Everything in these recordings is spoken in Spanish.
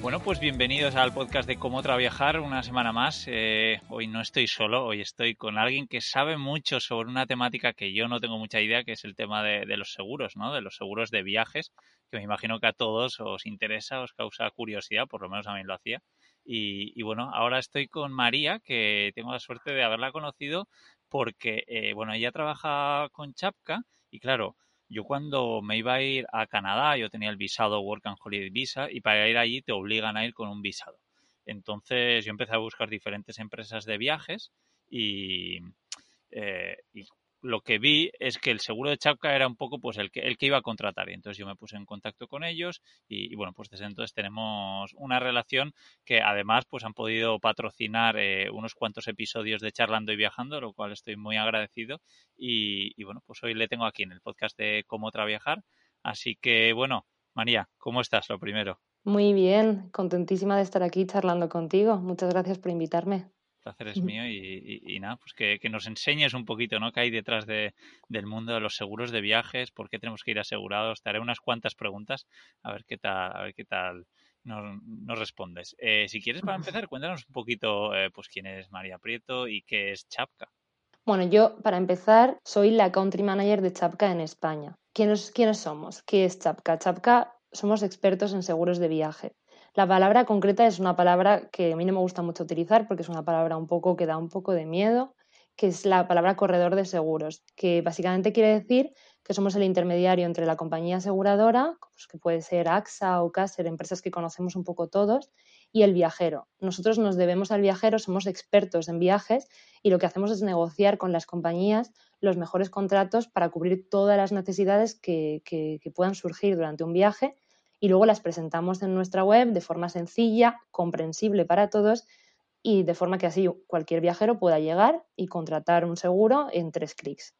Bueno, pues bienvenidos al podcast de Cómo Traviajar una semana más. Eh, hoy no estoy solo, hoy estoy con alguien que sabe mucho sobre una temática que yo no tengo mucha idea, que es el tema de, los seguros, ¿no? De los seguros de viajes, que me imagino que a todos os interesa, os causa curiosidad, por lo menos a mí lo hacía. Y, bueno, ahora estoy con María, que tengo la suerte de haberla conocido porque, eh, bueno, ella trabaja con Chapka y claro, yo cuando me iba a ir a Canadá, yo tenía el visado Work and Holiday Visa y para ir allí te obligan a ir con un visado. Entonces yo empecé a buscar diferentes empresas de viajes y, eh, y lo que vi es que el seguro de Chapka era un poco pues el que, el que iba a contratar. Y entonces yo me puse en contacto con ellos y, bueno, pues desde entonces tenemos una relación que además pues han podido patrocinar eh, unos cuantos episodios de Charlando y Viajando, lo cual estoy muy agradecido. Y, bueno, pues hoy le tengo aquí en el podcast de Cómo Traviajar. Así que bueno, María, ¿cómo estás? Lo primero. Muy bien, contentísima de estar aquí charlando contigo. Muchas gracias por invitarme placer es mío y, nada, pues que, nos enseñes un poquito, ¿no? Que hay detrás de, del mundo de los seguros de viajes, por qué tenemos que ir asegurados. Te haré unas cuantas preguntas a ver qué tal, a ver qué tal nos, respondes. Eh, si quieres, para empezar, cuéntanos un poquito, eh, pues quién es María Prieto y qué es Chapka. Bueno, yo para empezar soy la country manager de Chapka en España. ¿Quiénes, ¿Quiénes somos? ¿Qué es Chapka? Chapka somos expertos en seguros de viaje. La palabra concreta es una palabra que a mí no me gusta mucho utilizar porque es una palabra un poco que da un poco de miedo, que es la palabra corredor de seguros, que básicamente quiere decir que somos el intermediario entre la compañía aseguradora, pues que puede ser AXA o Caser, empresas que conocemos un poco todos, y el viajero. Nosotros nos debemos al viajero, somos expertos en viajes y lo que hacemos es negociar con las compañías los mejores contratos para cubrir todas las necesidades que, que puedan surgir durante un viaje y luego las presentamos en nuestra web de forma sencilla, comprensible para todos y de forma que así cualquier viajero pueda llegar y contratar un seguro en tres clics.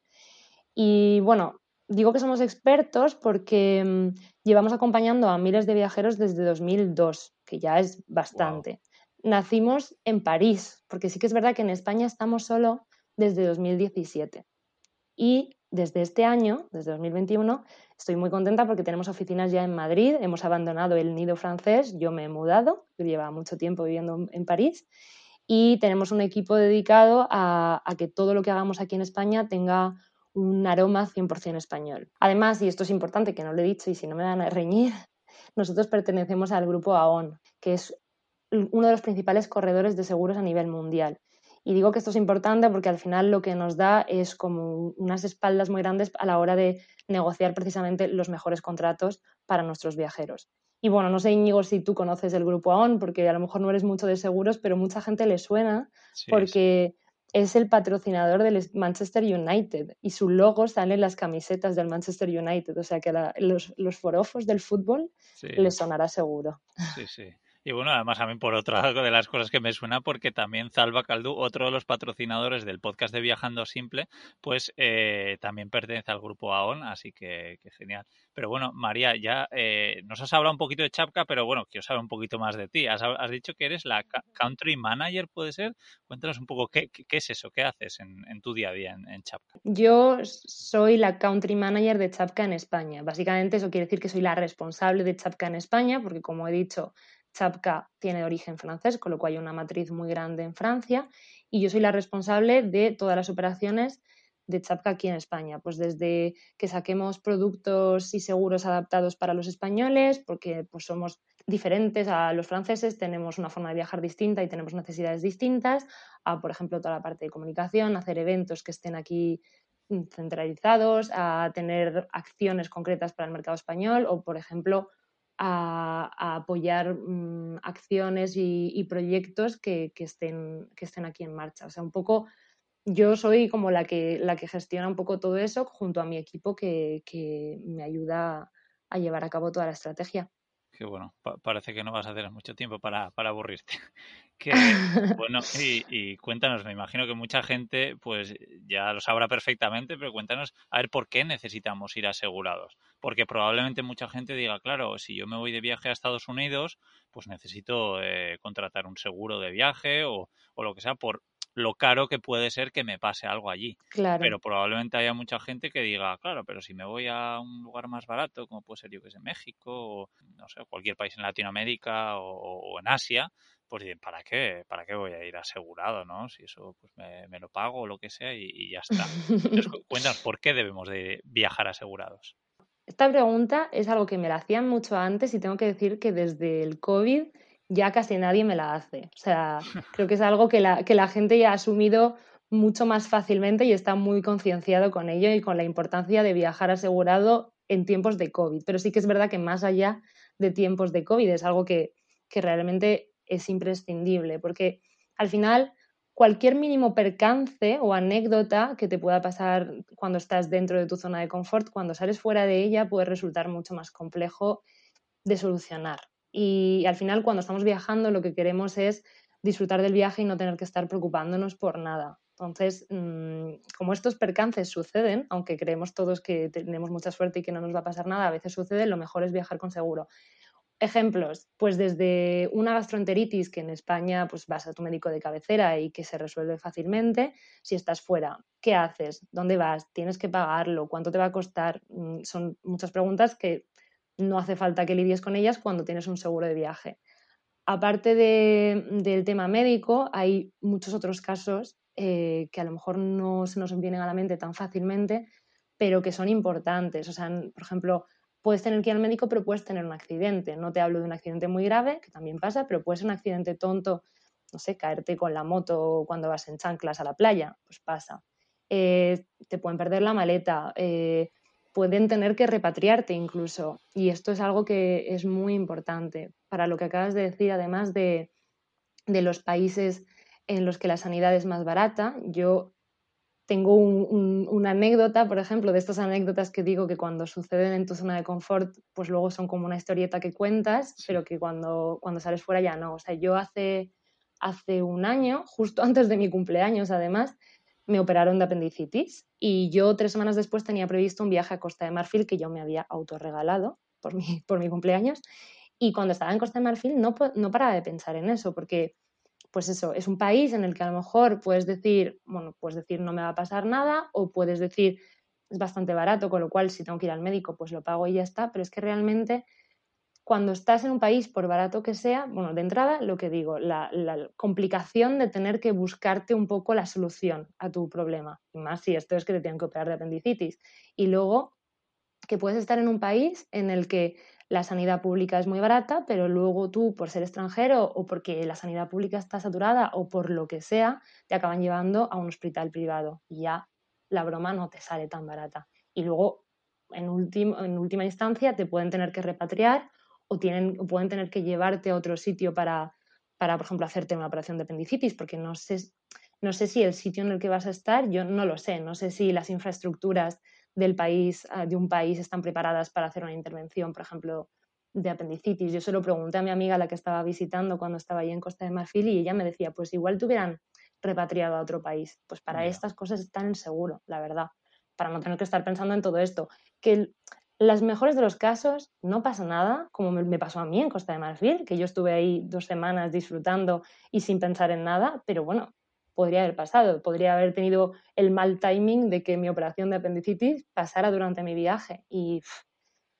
Y bueno, digo que somos expertos porque mm, llevamos acompañando a miles de viajeros desde 2002, que ya es bastante. Nacimos en París, porque sí que es verdad que en España estamos solo desde 2017. Y desde este año, desde 2021, estoy muy contenta porque tenemos oficinas ya en Madrid, hemos abandonado el nido francés, yo me he mudado, yo llevaba mucho tiempo viviendo en París y tenemos un equipo dedicado a, que todo lo que hagamos aquí en España tenga un aroma 100% español. Además, y esto es importante que no lo he dicho y si no me van a reñir, nosotros pertenecemos al grupo AON, que es uno de los principales corredores de seguros a nivel mundial. Y digo que esto es importante porque al final lo que nos da es como unas espaldas muy grandes a la hora de negociar precisamente los mejores contratos para nuestros viajeros. Y bueno, no sé, Íñigo, si tú conoces el grupo AON, porque a lo mejor no eres mucho de seguros, pero mucha gente le suena porque es el patrocinador del Manchester United y su logo sale en las camisetas del Manchester United. O sea que los, los forofos del fútbol les sonará seguro. Sí, sí. Y bueno, además a mí por otra de las cosas que me suena, porque también Zalba Caldú, otro de los patrocinadores del podcast de Viajando Simple, pues eh, también pertenece al grupo AON, así que, genial. Pero bueno, María, ya eh, nos has hablado un poquito de Chapka, pero bueno, quiero saber un poquito más de ti. Has, dicho que eres la country manager, ¿puede ser? Cuéntanos un poco qué, es eso, qué haces en, tu día a día en, en, Chapka. Yo soy la country manager de Chapka en España. Básicamente eso quiere decir que soy la responsable de Chapka en España, porque como he dicho, Chapka tiene origen francés, con lo cual hay una matriz muy grande en Francia y yo soy la responsable de todas las operaciones de Chapka aquí en España, pues desde que saquemos productos y seguros adaptados para los españoles, porque pues somos diferentes a los franceses, tenemos una forma de viajar distinta y tenemos necesidades distintas, a por ejemplo toda la parte de comunicación, hacer eventos que estén aquí centralizados, a tener acciones concretas para el mercado español o por ejemplo a, apoyar mm, acciones y, proyectos que, estén, que estén aquí en marcha. O sea, un poco yo soy como la que, la que gestiona un poco todo eso junto a mi equipo que, que me ayuda a llevar a cabo toda la estrategia. Que bueno, parece que no vas a tener mucho tiempo para, para aburrirte. Que, bueno, y, y, cuéntanos, me imagino que mucha gente pues ya lo sabrá perfectamente, pero cuéntanos a ver por qué necesitamos ir asegurados. Porque probablemente mucha gente diga, claro, si yo me voy de viaje a Estados Unidos, pues necesito eh, contratar un seguro de viaje o, o lo que sea por, lo caro que puede ser que me pase algo allí. Claro. Pero probablemente haya mucha gente que diga, claro, pero si me voy a un lugar más barato, como puede ser yo que sé, México, o no sé, cualquier país en Latinoamérica o, en Asia, pues ¿para qué? ¿Para qué voy a ir asegurado, no? Si eso pues me, lo pago o lo que sea y, ya está. Entonces, cuéntanos, ¿por qué debemos de viajar asegurados? Esta pregunta es algo que me la hacían mucho antes y tengo que decir que desde el COVID ya casi nadie me la hace. O sea, creo que es algo que la, que la gente ya ha asumido mucho más fácilmente y está muy concienciado con ello y con la importancia de viajar asegurado en tiempos de COVID. Pero sí que es verdad que más allá de tiempos de COVID es algo que, que realmente es imprescindible, porque al final cualquier mínimo percance o anécdota que te pueda pasar cuando estás dentro de tu zona de confort, cuando sales fuera de ella, puede resultar mucho más complejo de solucionar. Y al final, cuando estamos viajando, lo que queremos es disfrutar del viaje y no tener que estar preocupándonos por nada. Entonces, mm, como estos percances suceden, aunque creemos todos que tenemos mucha suerte y que no nos va a pasar nada, a veces sucede, lo mejor es viajar con seguro. Ejemplos, pues desde una gastroenteritis que en España pues vas a tu médico de cabecera y que se resuelve fácilmente, si estás fuera, ¿qué haces? ¿Dónde vas? ¿Tienes que pagarlo? ¿Cuánto te va a costar? Mm, son muchas preguntas que no hace falta que lidies con ellas cuando tienes un seguro de viaje. Aparte del tema médico, hay muchos otros casos eh, que a lo mejor no se nos vienen a la mente tan fácilmente, pero que son importantes. O sea, por ejemplo, puedes tener que ir al médico, pero puedes tener un accidente. No te hablo de un accidente muy grave, que también pasa, pero puede ser un accidente tonto, no sé, caerte con la moto cuando vas en chanclas a la playa, pues pasa. Eh, te pueden perder la maleta, eh, pueden tener que repatriarte incluso. Y esto es algo que es muy importante para lo que acabas de decir, además de, los países en los que la sanidad es más barata. Yo tengo una anécdota, por ejemplo, de estas anécdotas que digo que cuando suceden en tu zona de confort, pues luego son como una historieta que cuentas, pero que cuando, cuando sales fuera ya no. O sea, yo hace, hace un año, justo antes de mi cumpleaños además, me operaron de apendicitis y yo tres semanas después tenía previsto un viaje a Costa de Marfil que yo me había autorregalado por mi, por mi cumpleaños y cuando estaba en Costa de Marfil no, no paraba de pensar en eso porque pues eso, es un país en el que a lo mejor puedes decir, bueno, puedes decir no me va a pasar nada o puedes decir es bastante barato, con lo cual si tengo que ir al médico pues lo pago y ya está, pero es que realmente cuando estás en un país, por barato que sea, bueno, de entrada, lo que digo, la, complicación de tener que buscarte un poco la solución a tu problema, más si esto es que te tienen que operar de apendicitis. Y luego, que puedes estar en un país en el que la sanidad pública es muy barata, pero luego tú, por ser extranjero o porque la sanidad pública está saturada o por lo que sea, te acaban llevando a un hospital privado y ya la broma no te sale tan barata. Y luego, en, en última instancia, te pueden tener que repatriar o, tienen, pueden tener que llevarte a otro sitio para, para, por ejemplo, hacerte una operación de apendicitis, porque no sé, no sé si el sitio en el que vas a estar, yo no lo sé, no sé si las infraestructuras del país, ah, de un país están preparadas para hacer una intervención, por ejemplo, de apendicitis. Yo se lo pregunté a mi amiga, la que estaba visitando cuando estaba allí en Costa de Marfil, y ella me decía, pues igual te hubieran repatriado a otro país. Pues para estas cosas están en seguro, la verdad, para no tener que estar pensando en todo esto. Que las mejores de los casos no pasa nada, como me pasó a mí en Costa de Marfil, que yo estuve ahí dos semanas disfrutando y sin pensar en nada, pero bueno, podría haber pasado, podría haber tenido el mal timing de que mi operación de apendicitis pasara durante mi viaje y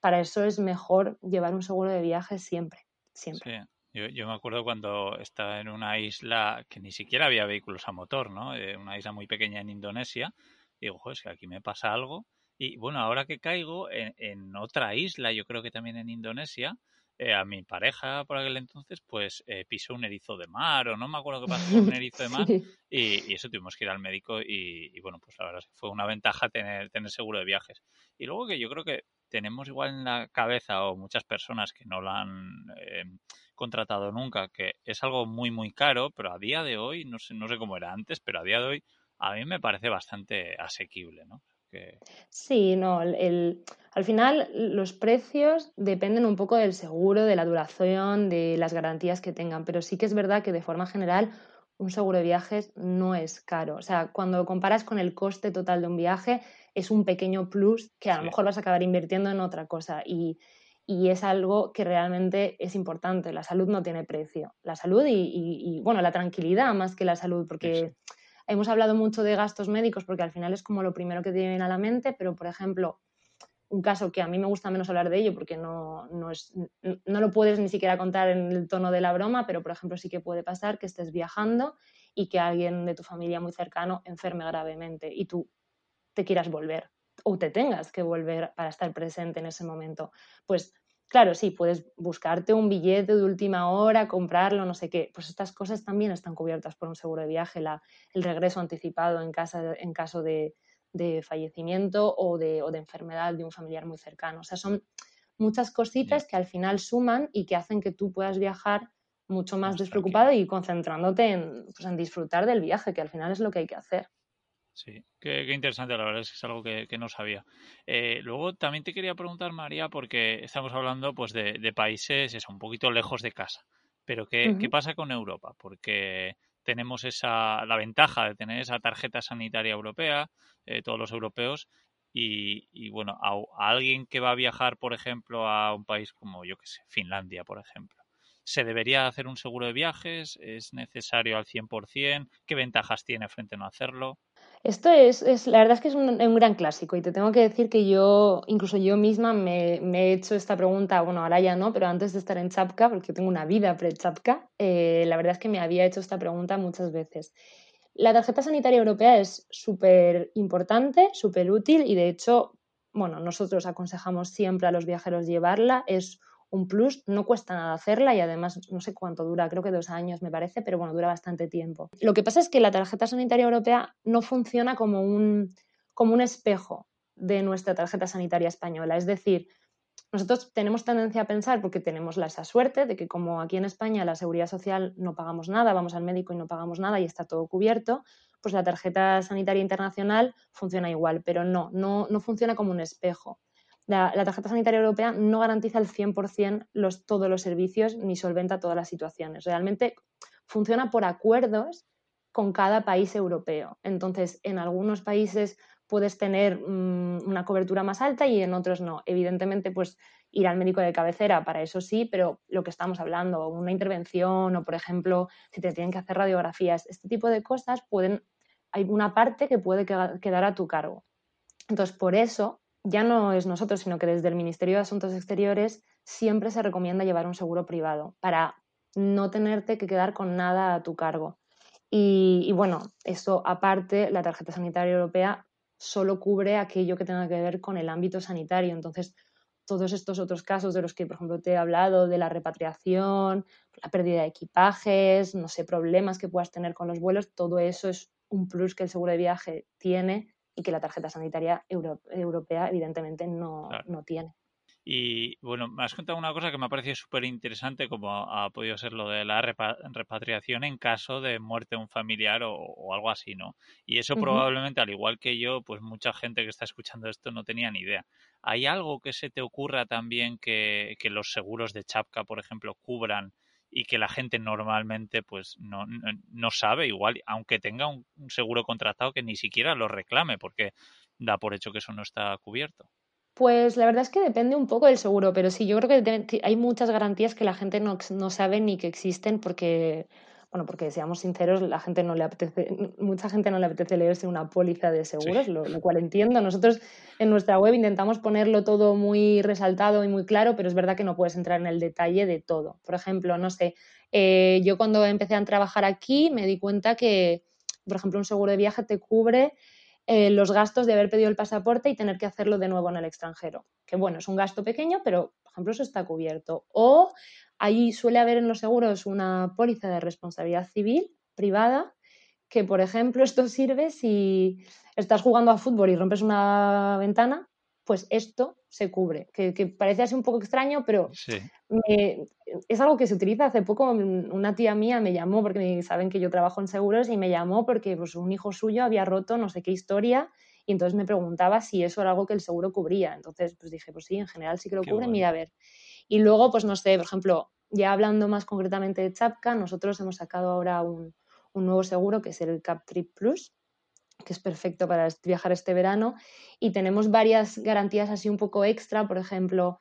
para eso es mejor llevar un seguro de viaje siempre, siempre. Yo, me acuerdo cuando estaba en una isla que ni siquiera había vehículos a motor, ¿no? Eh, una isla muy pequeña en Indonesia. Y digo, joder, es que aquí me pasa algo y bueno, ahora que caigo en, otra isla, yo creo que también en Indonesia, eh, a mi pareja por aquel entonces, pues eh, pisó un erizo de mar, o no me acuerdo qué pasó con un erizo de mar, y, eso tuvimos que ir al médico, y, bueno, pues la verdad es que fue una ventaja tener, tener seguro de viajes. Y luego que yo creo que tenemos igual en la cabeza o muchas personas que no la han eh, contratado nunca, que es algo muy, muy caro, pero a día de hoy, no sé, no sé cómo era antes, pero a día de hoy a mí me parece bastante asequible, ¿no? Sí, no, el, al final los precios dependen un poco del seguro, de la duración, de las garantías que tengan, pero sí que es verdad que de forma general un seguro de viajes no es caro. O sea, cuando comparas con el coste total de un viaje, es un pequeño plus que a lo mejor vas a acabar invirtiendo en otra cosa y, es algo que realmente es importante. La salud no tiene precio. La salud y, bueno, la tranquilidad más que la salud, porque hemos hablado mucho de gastos médicos porque al final es como lo primero que te viene a la mente, pero por ejemplo, un caso que a mí me gusta menos hablar de ello porque no, no, es, no lo puedes ni siquiera contar en el tono de la broma, pero por ejemplo sí que puede pasar que estés viajando y que alguien de tu familia muy cercano enferme gravemente y tú te quieras volver o te tengas que volver para estar presente en ese momento. Pues claro, sí, puedes buscarte un billete de última hora, comprarlo, no sé qué. Pues estas cosas también están cubiertas por un seguro de viaje, la, el regreso anticipado en, casa, en caso de, de fallecimiento o de, o de, enfermedad de un familiar muy cercano. O sea, son muchas cositas que al final suman y que hacen que tú puedas viajar mucho más, despreocupado y concentrándote en, pues, en disfrutar del viaje, que al final es lo que hay que hacer. Sí, qué, interesante, la verdad es que es algo que, no sabía. Eh, luego también te quería preguntar, María, porque estamos hablando pues de, países eso, un poquito lejos de casa, pero ¿qué, ¿qué, pasa con Europa? Porque tenemos esa, la ventaja de tener esa tarjeta sanitaria europea, eh, todos los europeos, y, y bueno, a, a, alguien que va a viajar, por ejemplo, a un país como, yo que sé, Finlandia, por ejemplo. ¿Se debería hacer un seguro de viajes? ¿Es necesario al 100%? ¿Qué ventajas tiene frente a no hacerlo? Esto es, es, la verdad es que es un, gran clásico y te tengo que decir que yo, incluso yo misma me, me, he hecho esta pregunta, bueno, ahora ya no, pero antes de estar en Chapka, porque tengo una vida pre-Chapka, eh, la verdad es que me había hecho esta pregunta muchas veces. La tarjeta sanitaria europea es súper importante, súper útil y de hecho, bueno, nosotros aconsejamos siempre a los viajeros llevarla, es un plus, no cuesta nada hacerla y además no sé cuánto dura, creo que dos años me parece, pero bueno, dura bastante tiempo. Lo que pasa es que la tarjeta sanitaria europea no funciona como un, como un espejo de nuestra tarjeta sanitaria española, es decir, nosotros tenemos tendencia a pensar, porque tenemos la, esa suerte de que como aquí en España la seguridad social no pagamos nada, vamos al médico y no pagamos nada y está todo cubierto, pues la tarjeta sanitaria internacional funciona igual, pero no, no, no funciona como un espejo la, tarjeta sanitaria europea no garantiza al 100% los, todos los servicios ni solventa todas las situaciones. Realmente funciona por acuerdos con cada país europeo. Entonces, en algunos países puedes tener mm, una cobertura más alta y en otros no. Evidentemente, pues ir al médico de cabecera, para eso sí, pero lo que estamos hablando, una intervención o, por ejemplo, si te tienen que hacer radiografías, este tipo de cosas pueden, hay una parte que puede quedar a tu cargo. Entonces, por eso ya no es nosotros, sino que desde el Ministerio de Asuntos Exteriores siempre se recomienda llevar un seguro privado para no tenerte que quedar con nada a tu cargo. Y, bueno, eso aparte, la tarjeta sanitaria europea solo cubre aquello que tenga que ver con el ámbito sanitario. Entonces, todos estos otros casos de los que, por ejemplo, te he hablado, de la repatriación, la pérdida de equipajes, no sé, problemas que puedas tener con los vuelos, todo eso es un plus que el seguro de viaje tiene y que la tarjeta sanitaria europea evidentemente no, no, tiene. Y bueno, me has contado una cosa que me ha parecido súper interesante, como ha, podido ser lo de la repatriación en caso de muerte de un familiar o, algo así, ¿no? Y eso probablemente, al igual que yo, pues mucha gente que está escuchando esto no tenía ni idea. ¿Hay algo que se te ocurra también que, que los seguros de Chapka, por ejemplo, cubran y que la gente normalmente pues no, no, sabe igual, aunque tenga un, seguro contratado que ni siquiera lo reclame porque da por hecho que eso no está cubierto. Pues la verdad es que depende un poco del seguro, pero sí, yo creo que hay muchas garantías que la gente no, no sabe ni que existen porque bueno, porque seamos sinceros, la gente no le apetece, mucha gente no le apetece leerse una póliza de seguros, lo, cual entiendo. Nosotros en nuestra web intentamos ponerlo todo muy resaltado y muy claro, pero es verdad que no puedes entrar en el detalle de todo. Por ejemplo, no sé, eh, yo cuando empecé a trabajar aquí me di cuenta que, por ejemplo, un seguro de viaje te cubre eh, los gastos de haber pedido el pasaporte y tener que hacerlo de nuevo en el extranjero. Que bueno, es un gasto pequeño, pero por ejemplo eso está cubierto. O Ahí suele haber en los seguros una póliza de responsabilidad civil privada que, por ejemplo, esto sirve si estás jugando a fútbol y rompes una ventana, pues esto se cubre, que, parece así un poco extraño, pero es algo que se utiliza. Hace poco una tía mía me llamó, porque saben que yo trabajo en seguros, y me llamó porque pues, un hijo suyo había roto no sé qué historia y entonces me preguntaba si eso era algo que el seguro cubría. Entonces, pues dije, pues sí, en general sí que lo cubre, mira a ver. Y luego, pues no sé, por ejemplo, ya hablando más concretamente de Chapka, nosotros hemos sacado ahora un, un nuevo seguro que es el Cap Trip Plus, que es perfecto para viajar este verano. Y tenemos varias garantías así un poco extra, por ejemplo,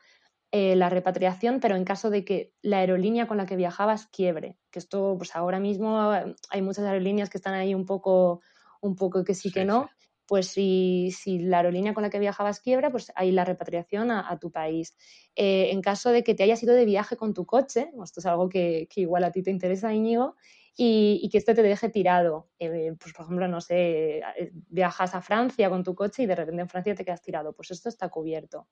eh, la repatriación, pero en caso de que la aerolínea con la que viajabas quiebre, que esto pues ahora mismo eh, hay muchas aerolíneas que están ahí un poco, un poco que sí, que no. Pues si, si, la aerolínea con la que viajabas quiebra, pues hay la repatriación a, tu país. Eh, en caso de que te hayas ido de viaje con tu coche, esto es algo que, que igual a ti te interesa, Íñigo, y, que esto te deje tirado. Eh, pues, por ejemplo, no sé, eh, viajas a Francia con tu coche y de repente en Francia te quedas tirado. Pues esto está cubierto.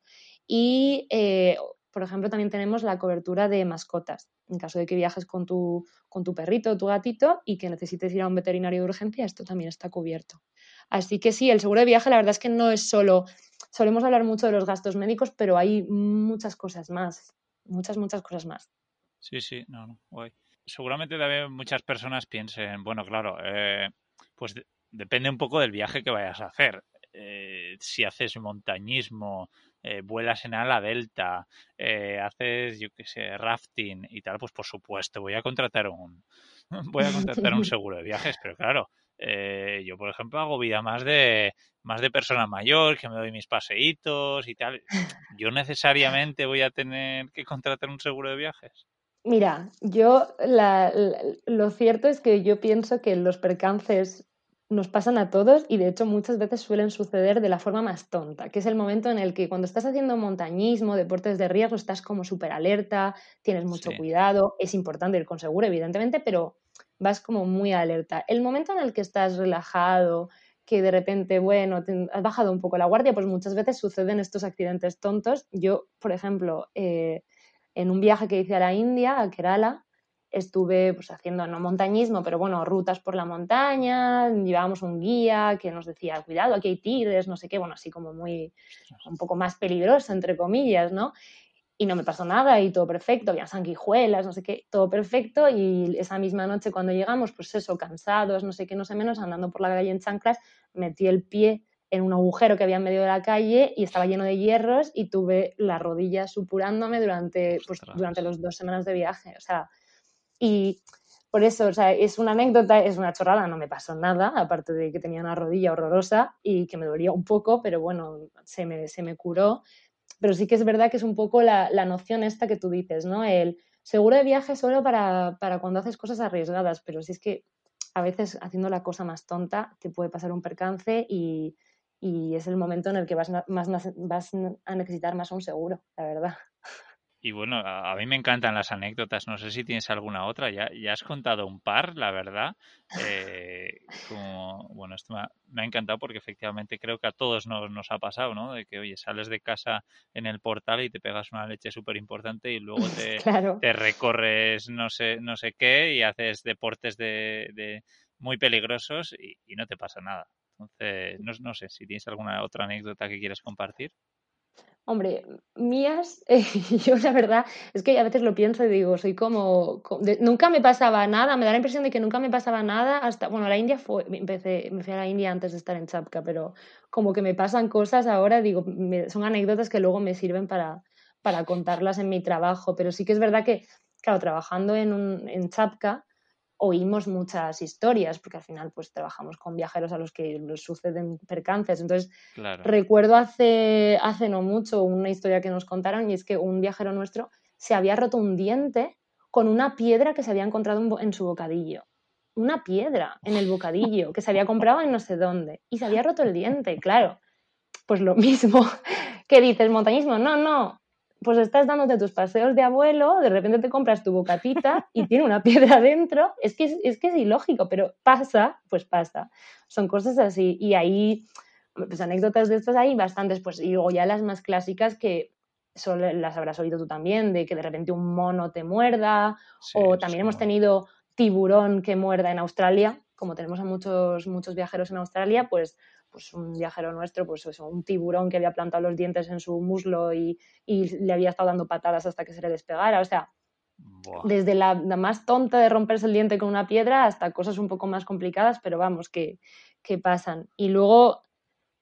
Y, eh, por ejemplo, también tenemos la cobertura de mascotas. En caso de que viajes con tu, con tu perrito o tu gatito y que necesites ir a un veterinario de urgencia, esto también está cubierto. Así que sí, el seguro de viaje la verdad es que no es solo, solemos hablar mucho de los gastos médicos, pero hay muchas cosas más, muchas, muchas cosas más. Sí, sí, no, no, guay seguramente también muchas personas piensen, bueno, claro, eh, pues depende un poco del viaje que vayas a hacer. Eh, si haces montañismo, eh, vuelas en ala delta, haces, yo qué sé, rafting y tal, pues por supuesto voy a contratar un, voy a contratar un seguro de viajes, pero claro, yo por ejemplo hago vida más de más de persona mayor, que me doy mis paseitos y tal. Yo necesariamente voy a tener que contratar un seguro de viajes. Mira, yo lo cierto es que yo pienso que los percances nos pasan a todos y de hecho muchas veces suelen suceder de la forma más tonta, que es el momento en el que cuando estás haciendo montañismo, deportes de riesgo, estás como súper alerta, tienes mucho cuidado, es importante ir con seguro, evidentemente, pero vas como muy alerta. El momento en el que estás relajado, que de repente, bueno, has bajado un poco la guardia, pues muchas veces suceden estos accidentes tontos. Yo, por ejemplo, eh, en un viaje que hice a la India, a Kerala, estuve pues, haciendo no montañismo, pero bueno, rutas por la montaña, llevábamos un guía que nos decía, cuidado, aquí hay tigres, no sé qué, bueno, así como muy, un poco más peligroso, entre comillas, ¿no? Y no me pasó nada y todo perfecto, había sanguijuelas, no sé qué, todo perfecto y esa misma noche cuando llegamos, pues eso, cansados, no sé qué, no sé menos, andando por la calle en chanclas, metí el pie en un agujero que había en medio de la calle y estaba lleno de hierros y tuve las rodillas supurándome durante, pues, durante las dos semanas de viaje. O sea, y por eso, o sea, es una anécdota, es una chorrada, no me pasó nada, aparte de que tenía una rodilla horrorosa y que me dolía un poco, pero bueno, se me, se me curó. Pero sí que es verdad que es un poco la, la noción esta que tú dices, ¿no? El seguro de viaje solo para, para cuando haces cosas arriesgadas, pero si es que a veces haciendo la cosa más tonta te puede pasar un percance y, y es el momento en el que vas, más, vas a necesitar más un seguro, la verdad. Y bueno, a, mí me encantan las anécdotas. No sé si tienes alguna otra. Ya, ya has contado un par, la verdad. Eh, como, bueno, esto me ha, encantado porque efectivamente creo que a todos nos, nos ha pasado, ¿no? De que, oye, sales de casa en el portal y te pegas una leche súper importante y luego te, te, recorres no sé, no sé qué y haces deportes de, de muy peligrosos y no te pasa nada. Entonces, no, no, sé si tienes alguna otra anécdota que quieres compartir. Hombre, mías, yo la verdad es que a veces lo pienso y digo, soy como, nunca me pasaba nada, me da la impresión de que nunca me pasaba nada hasta, bueno, la India fue, empecé, me fui a la India antes de estar en Chapka, pero como que me pasan cosas ahora, digo, son anécdotas que luego me sirven para, para contarlas en mi trabajo, pero sí que es verdad que, claro, trabajando en, un, en Chapka, oímos muchas historias, porque al final pues trabajamos con viajeros a los que les suceden percances. Entonces, recuerdo hace, hace no mucho una historia que nos contaron y es que un viajero nuestro se había roto un diente con una piedra que se había encontrado en su bocadillo. Una piedra en el bocadillo que se había comprado en no sé dónde y se había roto el diente, claro. Pues lo mismo que dices, montañismo, no, no, pues estás dándote tus paseos de abuelo, de repente te compras tu bocatita y tiene una piedra dentro. Es que es, que es ilógico, pero pasa, pues pasa. Son cosas así. Y ahí, pues anécdotas de estas hay bastantes, pues y luego ya las más clásicas que son, las habrás oído tú también, de que de repente un mono te muerda, o también hemos tenido tiburón que muerda en Australia, como tenemos a muchos, muchos viajeros en Australia, pues pues un viajero nuestro, pues eso, un tiburón que había plantado los dientes en su muslo y, le había estado dando patadas hasta que se le despegara. O sea, desde la, más tonta de romperse el diente con una piedra hasta cosas un poco más complicadas, pero vamos, que, que pasan. Y luego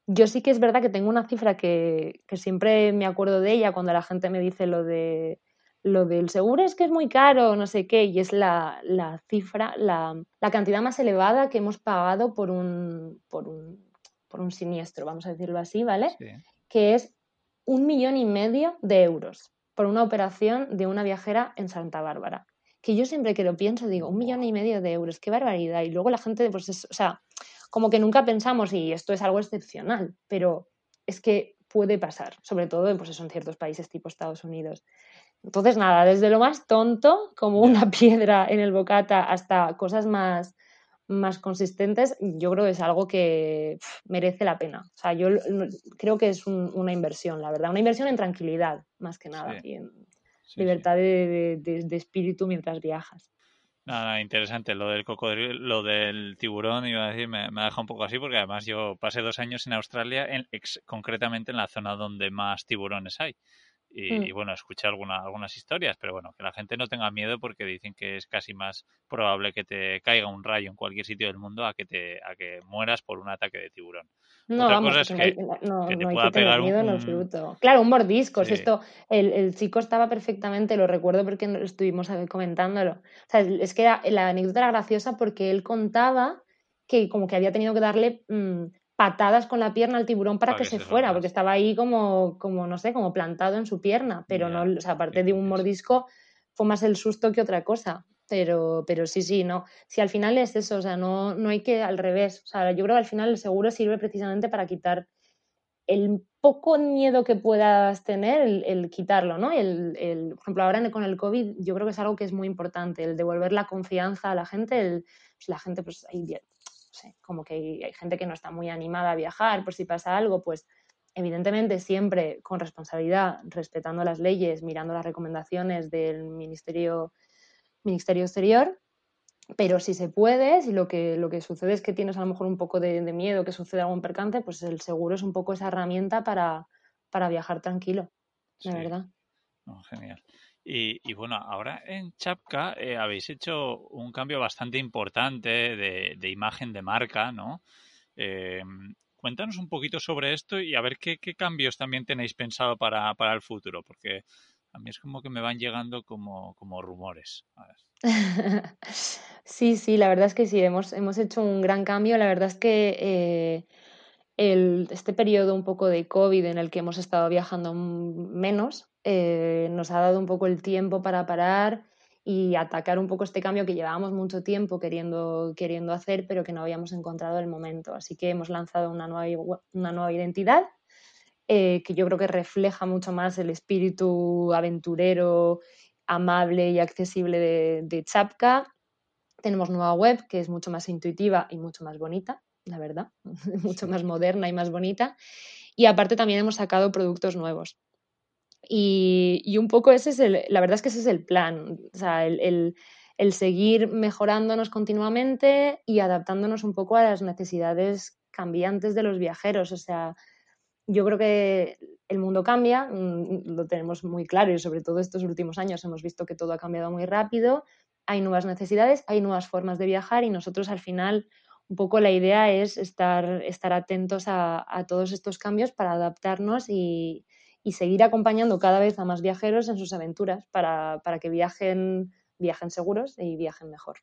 yo sí que es verdad que tengo una cifra que, que, siempre me acuerdo de ella cuando la gente me dice lo de lo del seguro es que es muy caro, no sé qué, y es la, la cifra, la, la, cantidad más elevada que hemos pagado por un, por un, por un siniestro, vamos a decirlo así, ¿vale? Que es un millón y medio de euros por una operación de una viajera en Santa Bárbara. Que yo siempre que lo pienso digo, un millón y medio de euros, qué barbaridad. Y luego la gente, pues, es, o sea, como que nunca pensamos, y esto es algo excepcional, pero es que puede pasar, sobre todo pues eso, en ciertos países tipo Estados Unidos. Entonces, nada, desde lo más tonto, como una piedra en el bocata, hasta cosas más, más consistentes, yo creo que es algo que merece la pena. O sea, yo creo que es una inversión, la verdad, una inversión en tranquilidad, más que nada, y en libertad De, de, espíritu mientras viajas. Nada, interesante. Lo del cocodrilo, lo del tiburón, iba a decir, me, me ha dejado un poco así, porque además yo pasé dos años en Australia, en, concretamente en la zona donde más tiburones hay. Mm. Y, bueno, escuché alguna, algunas historias, pero bueno, que la gente no tenga miedo porque dicen que es casi más probable que te caiga un rayo en cualquier sitio del mundo a que te a que mueras por un ataque de tiburón. No, Otra cosa es que, no, hay que tener miedo en absoluto. Claro, un mordisco. Esto, el, el, chico estaba perfectamente, lo recuerdo porque estuvimos comentándolo. O sea, es que la anécdota era graciosa porque él contaba que como que había tenido que darle mm, patadas con la pierna al tiburón para, que, se, fuera, porque estaba ahí como, como, no sé, como plantado en su pierna, pero no, o sea, aparte de un mordisco, fue más el susto que otra cosa. Pero, pero sí, sí, no. Si al final es eso, o sea, no, no hay que al revés. O sea, yo creo que al final el seguro sirve precisamente para quitar el poco miedo que puedas tener, el, quitarlo, ¿no? El, el, por ejemplo, ahora con el COVID, yo creo que es algo que es muy importante, el devolver la confianza a la gente, el, pues la gente, pues como que hay, gente que no está muy animada a viajar por si pasa algo, pues evidentemente siempre con responsabilidad, respetando las leyes, mirando las recomendaciones del Ministerio, Ministerio Exterior, pero si se puede, si lo que, lo que sucede es que tienes a lo mejor un poco de, miedo que suceda algún percance, pues el seguro es un poco esa herramienta para, para viajar tranquilo, la verdad. genial. Y, bueno, ahora en Chapka eh, habéis hecho un cambio bastante importante de, imagen de marca, ¿no? Eh, cuéntanos un poquito sobre esto y a ver qué, cambios también tenéis pensado para, el futuro, porque a mí es como que me van llegando como, como rumores. sí, sí, la verdad es que sí, hemos, hemos hecho un gran cambio. La verdad es que eh, el, este periodo un poco de COVID en el que hemos estado viajando menos, eh, nos ha dado un poco el tiempo para parar y atacar un poco este cambio que llevábamos mucho tiempo queriendo, queriendo hacer, pero que no habíamos encontrado el momento. Así que hemos lanzado una nueva, una nueva identidad eh, que yo creo que refleja mucho más el espíritu aventurero, amable y accesible de, de Chapka. Tenemos nueva web que es mucho más intuitiva y mucho más bonita, la verdad, mucho más moderna y más bonita. Y aparte también hemos sacado productos nuevos. Y, un poco ese es el, la verdad es que ese es el plan, o sea, el, el, seguir mejorándonos continuamente y adaptándonos un poco a las necesidades cambiantes de los viajeros. O sea, yo creo que el mundo cambia, mm, lo tenemos muy claro y sobre todo estos últimos años hemos visto que todo ha cambiado muy rápido, hay nuevas necesidades, hay nuevas formas de viajar y nosotros al final un poco la idea es estar, estar atentos a, a todos estos cambios para adaptarnos y, y seguir acompañando cada vez a más viajeros en sus aventuras para, que viajen, viajen seguros y viajen mejor.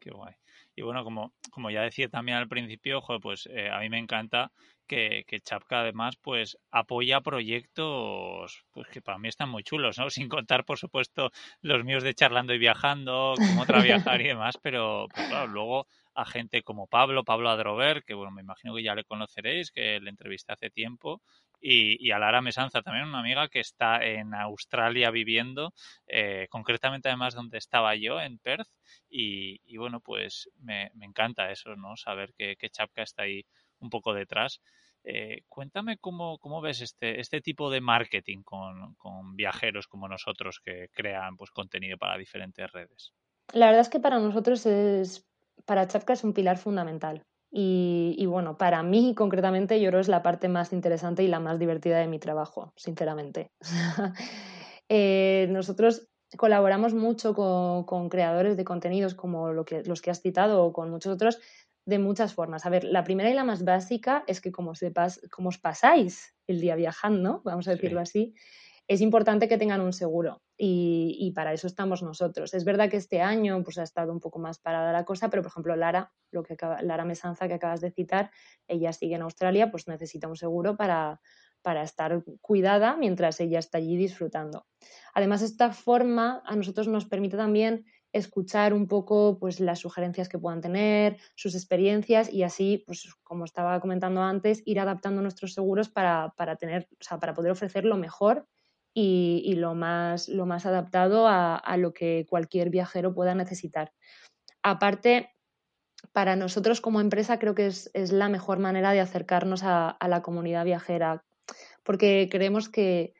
qué guay. Y bueno, como, como ya decía también al principio, pues eh, a mí me encanta que, que, Chapka además pues apoya proyectos pues que para mí están muy chulos, ¿no? Sin contar, por supuesto, los míos de charlando y viajando, como otra viajar y demás, pero, pero claro, luego a gente como Pablo, Pablo Adrover, que bueno, me imagino que ya le conoceréis, que le entrevisté hace tiempo, y, a Lara Mesanza también, una amiga que está en Australia viviendo, eh, concretamente además donde estaba yo, en Perth, y, bueno, pues me, encanta eso, ¿no? Saber que, Chapka está ahí un poco detrás. Eh, cuéntame cómo, cómo, ves este, este tipo de marketing con, con, viajeros como nosotros que crean pues, contenido para diferentes redes. La verdad es que para nosotros es, para Chapka es un pilar fundamental Y, bueno, para mí concretamente yo creo es la parte más interesante y la más divertida de mi trabajo, sinceramente. Eh, nosotros colaboramos mucho con, creadores de contenidos como lo que, los que has citado o con muchos otros de muchas formas. A ver, la primera y la más básica es que como, sepas, como os pasáis el día viajando, vamos a decirlo así, es importante que tengan un seguro y, para eso estamos nosotros. Es verdad que este año pues, ha estado un poco más parada la cosa, pero por ejemplo Lara, lo que Lara Mesanza que acabas de citar, ella sigue en Australia, pues necesita un seguro para, para estar cuidada mientras ella está allí disfrutando. Además, esta forma a nosotros nos permite también escuchar un poco pues, las sugerencias que puedan tener, sus experiencias y así, pues, como estaba comentando antes, ir adaptando nuestros seguros para, tener, para poder ofrecer lo mejor y, lo, más, lo más adaptado a, lo que cualquier viajero pueda necesitar. Aparte, para nosotros como empresa creo que es, la mejor manera de acercarnos a, la comunidad viajera, porque creemos que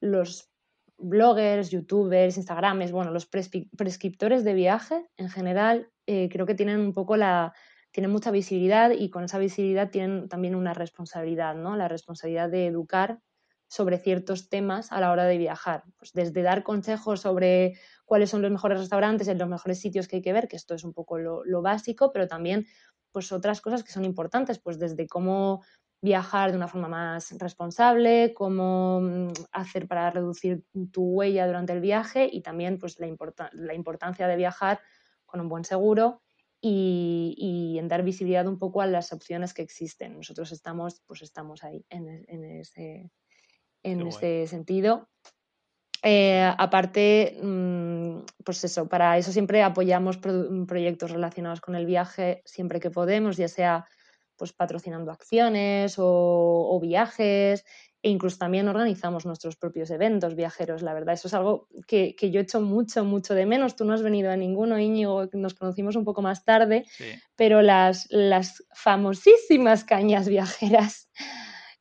los bloggers, youtubers, instagrames, bueno, los prescriptores de viaje en general, eh, creo que tienen un poco la, tienen mucha visibilidad y con esa visibilidad tienen también una responsabilidad, ¿no? La responsabilidad de educar sobre ciertos temas a la hora de viajar. Pues desde dar consejos sobre cuáles son los mejores restaurantes los mejores sitios que hay que ver, que esto es un poco lo, básico, pero también pues otras cosas que son importantes, pues desde cómo viajar de una forma más responsable, cómo mm, hacer para reducir tu huella durante el viaje y también pues la, importancia de viajar con un buen seguro y, en dar visibilidad un poco a las opciones que existen. Nosotros estamos, pues estamos ahí en ese, en ese sentido. Eh, aparte, mm, pues eso, para eso siempre apoyamos proyectos relacionados con el viaje siempre que podemos, ya sea pues patrocinando acciones o, viajes e incluso también organizamos nuestros propios eventos viajeros, la verdad. Eso es algo que, que yo echo mucho, mucho de menos. Tú no has venido a ninguno, Íñigo, nos conocimos un poco más tarde, pero las, las famosísimas cañas viajeras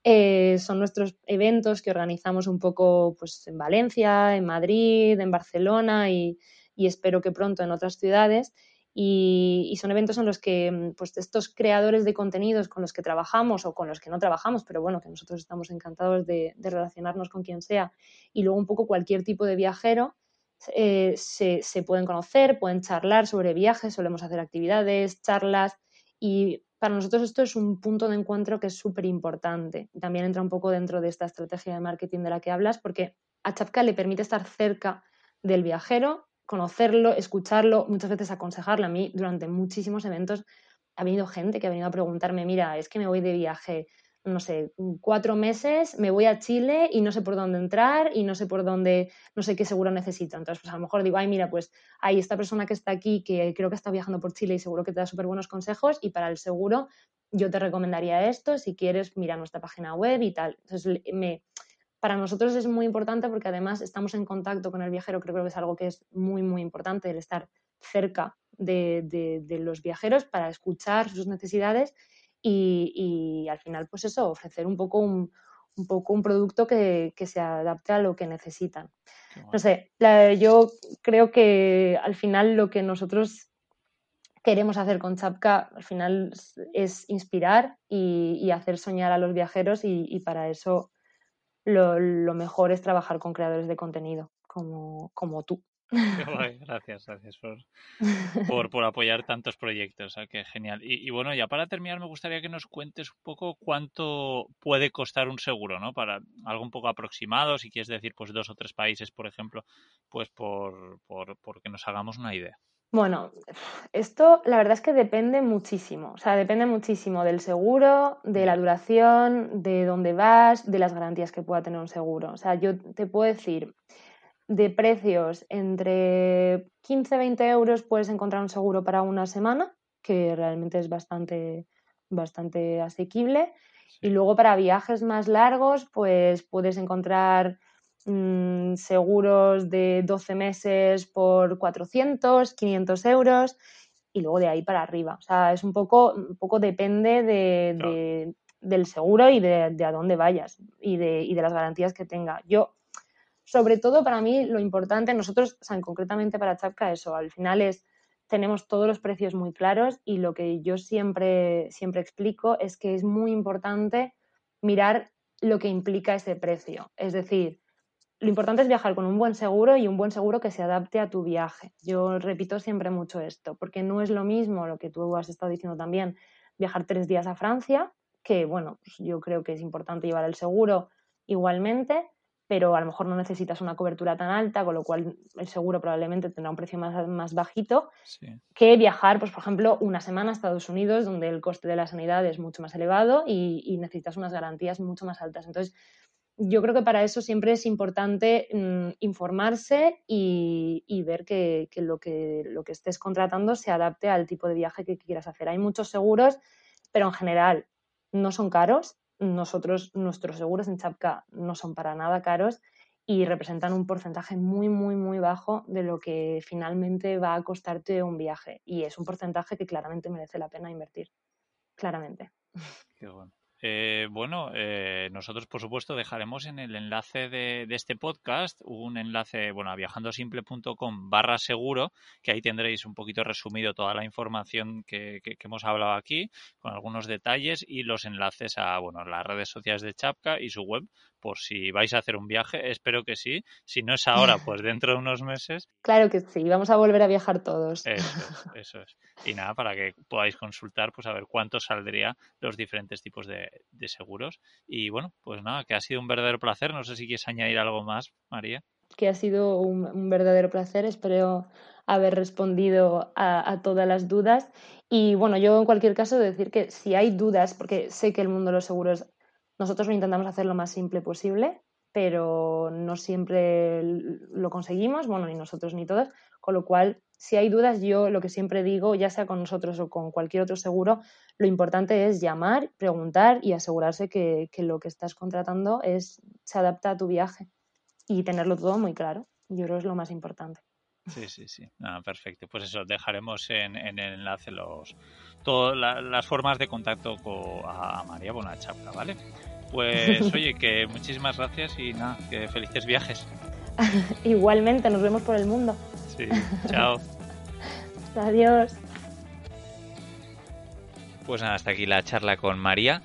eh, son nuestros eventos que organizamos un poco pues, en Valencia, en Madrid, en Barcelona y, espero que pronto en otras ciudades. Y, son eventos en los que pues, estos creadores de contenidos con los que trabajamos o con los que no trabajamos, pero bueno, que nosotros estamos encantados de, relacionarnos con quien sea, y luego un poco cualquier tipo de viajero, eh, se, se, pueden conocer, pueden charlar sobre viajes, solemos hacer actividades, charlas, y para nosotros esto es un punto de encuentro que es súper importante. También entra un poco dentro de esta estrategia de marketing de la que hablas, porque a Chapka le permite estar cerca del viajero, conocerlo, escucharlo, muchas veces aconsejarle. A mí durante muchísimos eventos ha venido gente que ha venido a preguntarme, mira, es que me voy de viaje no sé, cuatro meses, me voy a Chile y no sé por dónde entrar y no sé por dónde, no sé qué seguro necesito. Entonces, pues a lo mejor digo, ay, mira, pues hay esta persona que está aquí que creo que está viajando por Chile y seguro que te da súper buenos consejos y para el seguro yo te recomendaría esto, si quieres, mira nuestra página web y tal. Entonces, me, para nosotros es muy importante porque además estamos en contacto con el viajero, creo, que es algo que es muy, muy importante, el estar cerca de, de los viajeros para escuchar sus necesidades y, al final, pues eso, ofrecer un poco un, poco un producto que, se adapte a lo que necesitan. No sé, yo creo que al final lo que nosotros queremos hacer con Chapka al final es inspirar y, hacer soñar a los viajeros y, para eso lo, mejor es trabajar con creadores de contenido como, como tú. gracias, gracias por, por, apoyar tantos proyectos. que genial. Y, bueno, ya para terminar, me gustaría que nos cuentes un poco cuánto puede costar un seguro, ¿no? Para algo un poco aproximado, si quieres decir, pues dos o tres países, por ejemplo, pues por, por, por que nos hagamos una idea. Bueno, esto la verdad es que depende muchísimo, o sea, depende muchísimo del seguro, de la duración, de dónde vas, de las garantías que pueda tener un seguro. O sea, yo te puedo decir, de precios entre 15 20 euros puedes encontrar un seguro para una semana, que realmente es bastante, bastante asequible. Y luego para viajes más largos, pues puedes encontrar mm, seguros de 12 meses por 400, 500 euros y luego de ahí para arriba. O sea, es un poco, un poco depende de, del seguro y de, de, a dónde vayas y de, y de las garantías que tenga. Yo sobre todo para mí lo importante, nosotros, o concretamente para Chapka, eso, al final es tenemos todos los precios muy claros y lo que yo siempre, siempre explico es que es muy importante mirar lo que implica ese precio. Es decir, lo importante es viajar con un buen seguro y un buen seguro que se adapte a tu viaje. Yo repito siempre mucho esto, porque no es lo mismo lo que tú has estado diciendo también, viajar tres días a Francia, que bueno, pues yo creo que es importante llevar el seguro igualmente, pero a lo mejor no necesitas una cobertura tan alta, con lo cual el seguro probablemente tendrá un precio más, más bajito, que viajar, pues por ejemplo, una semana a Estados Unidos, donde el coste de la sanidad es mucho más elevado y, necesitas unas garantías mucho más altas. Entonces, yo creo que para eso siempre es importante mm, informarse y, ver que, lo que lo que estés contratando se adapte al tipo de viaje que quieras hacer. Hay muchos seguros, pero en general no son caros nosotros, nuestros seguros en Chapka no son para nada caros y representan un porcentaje muy, muy, muy bajo de lo que finalmente va a costarte un viaje. Y es un porcentaje que claramente merece la pena invertir. Claramente. Qué bueno. Eh, bueno, eh, nosotros por supuesto dejaremos en el enlace de, este podcast un enlace, bueno, a viajandosimple.com barra seguro, que ahí tendréis un poquito resumido toda la información que, hemos hablado aquí, con algunos detalles y los enlaces a, bueno, las redes sociales de Chapka y su web, por si vais a hacer un viaje, espero que sí. Si no es ahora, pues dentro de unos meses. Claro que sí, vamos a volver a viajar todos. Eso es, Y nada, para que podáis consultar, pues a ver cuánto saldría los diferentes tipos de, seguros. Y bueno, pues nada, que ha sido un verdadero placer. No sé si quieres añadir algo más, María. Que ha sido un, verdadero placer. Espero haber respondido a, a, todas las dudas. Y bueno, yo en cualquier caso decir que si hay dudas, porque sé que el mundo de los seguros nosotros lo intentamos hacer lo más simple posible, pero no siempre lo conseguimos, bueno, ni nosotros ni todos, con lo cual, si hay dudas, yo lo que siempre digo, ya sea con nosotros o con cualquier otro seguro, lo importante es llamar, preguntar y asegurarse que, lo que estás contratando es, se adapta a tu viaje y tenerlo todo muy claro. Yo creo que es lo más importante. Sí, sí, sí. perfecto. Pues eso, dejaremos en, el enlace los todas las formas de contacto con, a María Bonachapla, ¿vale? Pues oye, que muchísimas gracias y nada, que felices viajes. Igualmente, nos vemos por el mundo. Sí, chao. Adiós. Pues nada, hasta aquí la charla con María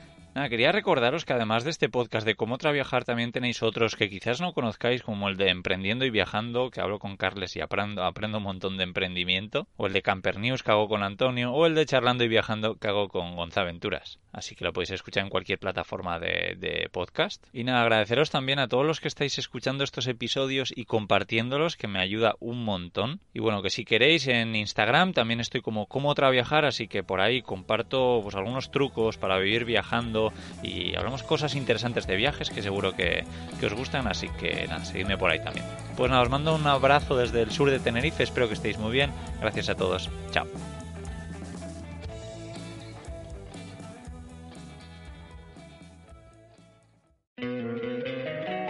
quería recordaros que además de este podcast de cómo trabajar también tenéis otros que quizás no conozcáis, como el de Emprendiendo y Viajando, que hablo con Carles y aprendo, aprendo un montón de emprendimiento, o el de Camper News, que hago con Antonio, o el de Charlando y Viajando, que hago con Gonzaventuras. Así que lo podéis escuchar en cualquier plataforma de, podcast. Y nada, agradeceros también a todos los que estáis escuchando estos episodios y compartiéndolos, que me ayuda un montón. Y bueno, que si queréis en Instagram también estoy como cómo viajar, así que por ahí comparto pues algunos trucos para vivir viajando y hablamos cosas interesantes de viajes que seguro que, os gustan, así que nada, seguidme por ahí también. Pues nada, os mando un abrazo desde el sur de Tenerife, espero que estéis muy bien, gracias a todos, chao.